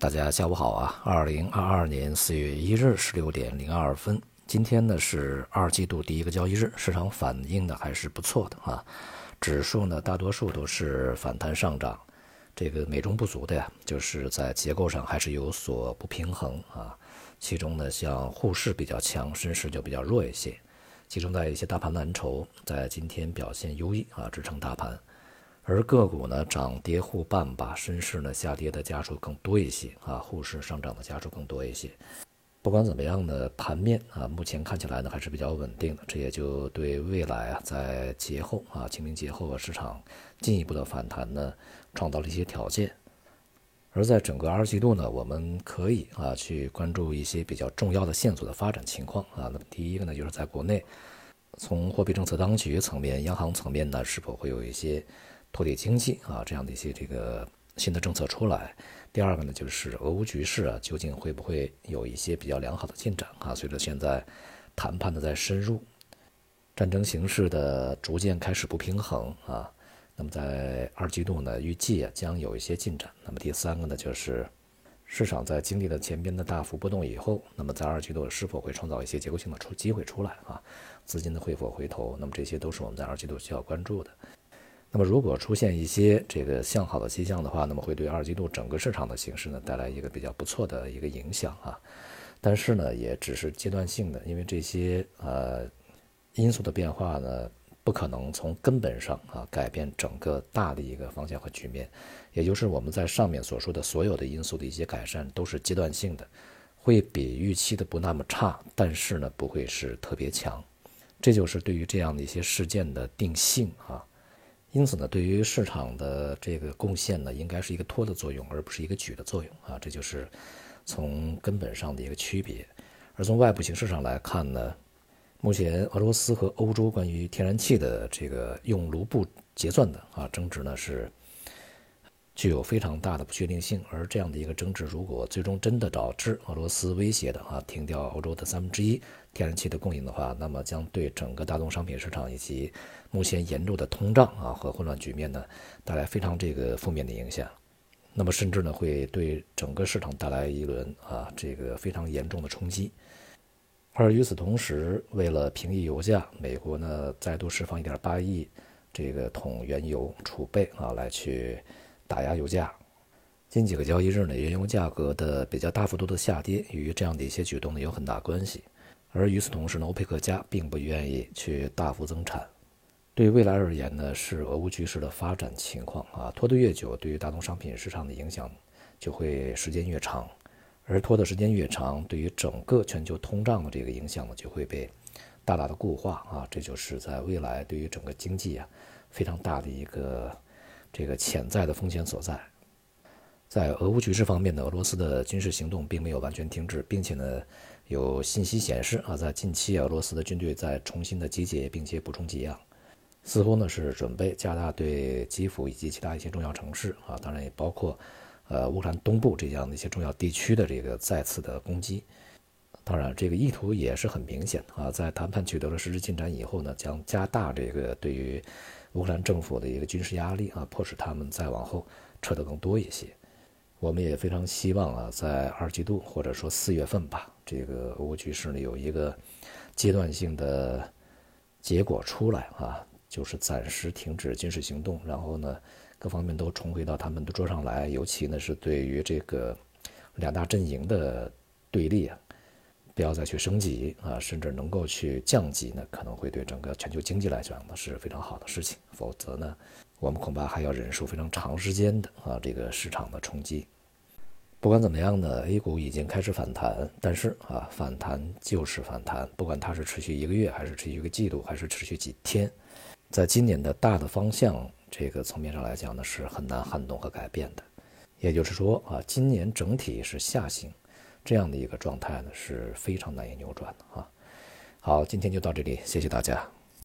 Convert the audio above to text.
大家下午好啊！二零二二年四月一日十六点零二分，今天呢是二季度第一个交易日，市场反应呢还是不错的啊。指数呢大多数都是反弹上涨，这个美中不足的呀，就是在结构上还是有所不平衡啊。其中呢，像沪市比较强，深市就比较弱一些。集中在一些大盘蓝筹在今天表现优异啊，支撑大盘。而个股呢涨跌互半吧，深市呢下跌的家数更多一些啊，沪市上涨的家数更多一些。不管怎么样呢，盘面啊目前看起来呢还是比较稳定的，这也就对未来啊在节后啊清明节后啊市场进一步的反弹呢创造了一些条件。而在整个二季度呢，我们可以啊去关注一些比较重要的线索的发展情况啊。那么第一个呢就是在国内，从货币政策当局层面、央行层面呢是否会有一些。托底经济啊，这样的一些这个新的政策出来。第二个呢，就是俄乌局势啊，究竟会不会有一些比较良好的进展啊？随着现在谈判的在深入，战争形势的逐渐开始不平衡啊，那么在二季度呢，预计啊将有一些进展。那么第三个呢，就是市场在经历了前边的大幅波动以后，那么在二季度是否会创造一些结构性的出机会出来啊？资金的会否回头？那么这些都是我们在二季度需要关注的。那么，如果出现一些这个向好的迹象的话，那么会对二季度整个市场的形势呢带来一个比较不错的一个影响啊。但是呢，也只是阶段性的，因为这些呃因素的变化呢，不可能从根本上啊改变整个大的一个方向和局面。也就是我们在上面所说的所有的因素的一些改善都是阶段性的，会比预期的不那么差，但是呢不会是特别强。这就是对于这样的一些事件的定性啊。因此呢，对于市场的这个贡献呢，应该是一个托的作用，而不是一个举的作用啊。这就是从根本上的一个区别。而从外部形势上来看呢，目前俄罗斯和欧洲关于天然气的这个用卢布结算的啊争执呢是。具有非常大的不确定性，而这样的一个争执，如果最终真的导致俄罗斯威胁的啊停掉欧洲的三分之一天然气的供应的话，那么将对整个大宗商品市场以及目前严重的通胀啊和混乱局面呢带来非常这个负面的影响，那么甚至呢会对整个市场带来一轮啊这个非常严重的冲击。而与此同时，为了平抑油价，美国呢再度释放一点八亿这个桶原油储备啊来去。打压油价，近几个交易日呢，原油价格的比较大幅度的下跌，与这样的一些举动呢有很大关系。而与此同时呢，欧佩克家并不愿意去大幅增产。对于未来而言呢，是俄乌局势的发展情况啊，拖得越久，对于大宗商品市场的影响就会时间越长，而拖的时间越长，对于整个全球通胀的这个影响呢就会被大大的固化啊，这就是在未来对于整个经济啊非常大的一个。这个潜在的风险所在，在俄乌局势方面呢，俄罗斯的军事行动并没有完全停止，并且呢，有信息显示啊，在近期俄罗斯的军队在重新的集结，并且补充给养，似乎呢是准备加大对基辅以及其他一些重要城市啊，当然也包括呃乌克兰东部这样的一些重要地区的这个再次的攻击。当然，这个意图也是很明显啊，在谈判取得了实质进展以后呢，将加大这个对于。乌克兰政府的一个军事压力啊，迫使他们再往后撤得更多一些。我们也非常希望啊，在二季度或者说四月份吧，这个俄乌局势呢有一个阶段性的结果出来啊，就是暂时停止军事行动，然后呢各方面都重回到他们的桌上来，尤其呢是对于这个两大阵营的对立啊。不要再去升级啊，甚至能够去降级呢，可能会对整个全球经济来讲呢是非常好的事情。否则呢，我们恐怕还要忍受非常长时间的啊这个市场的冲击。不管怎么样呢，A 股已经开始反弹，但是啊，反弹就是反弹，不管它是持续一个月，还是持续一个季度，还是持续几天，在今年的大的方向这个层面上来讲呢，是很难撼动和改变的。也就是说啊，今年整体是下行。这样的一个状态呢是非常难以扭转的啊。好，今天就到这里，谢谢大家。